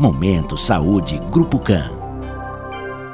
Momento Saúde Grupo CAN.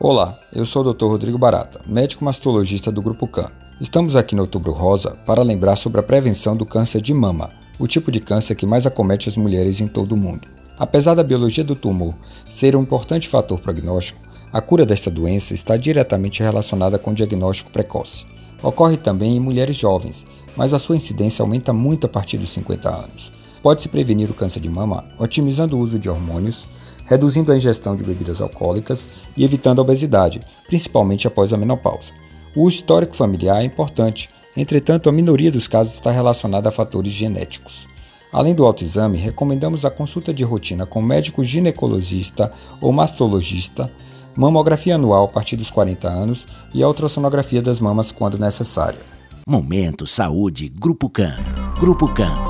Olá, eu sou o Dr. Rodrigo Barata, médico mastologista do Grupo CAN. Estamos aqui no Outubro Rosa para lembrar sobre a prevenção do câncer de mama, o tipo de câncer que mais acomete as mulheres em todo o mundo. Apesar da biologia do tumor ser um importante fator prognóstico, a cura desta doença está diretamente relacionada com o diagnóstico precoce. Ocorre também em mulheres jovens, mas a sua incidência aumenta muito a partir dos 50 anos. Pode-se prevenir o câncer de mama otimizando o uso de hormônios, reduzindo a ingestão de bebidas alcoólicas e evitando a obesidade, principalmente após a menopausa. O histórico familiar é importante, entretanto, a minoria dos casos está relacionada a fatores genéticos. Além do autoexame, recomendamos a consulta de rotina com médico ginecologista ou mastologista mamografia anual a partir dos 40 anos e a ultrassonografia das mamas quando necessário. Momento Saúde Grupo CAN. Grupo CAN.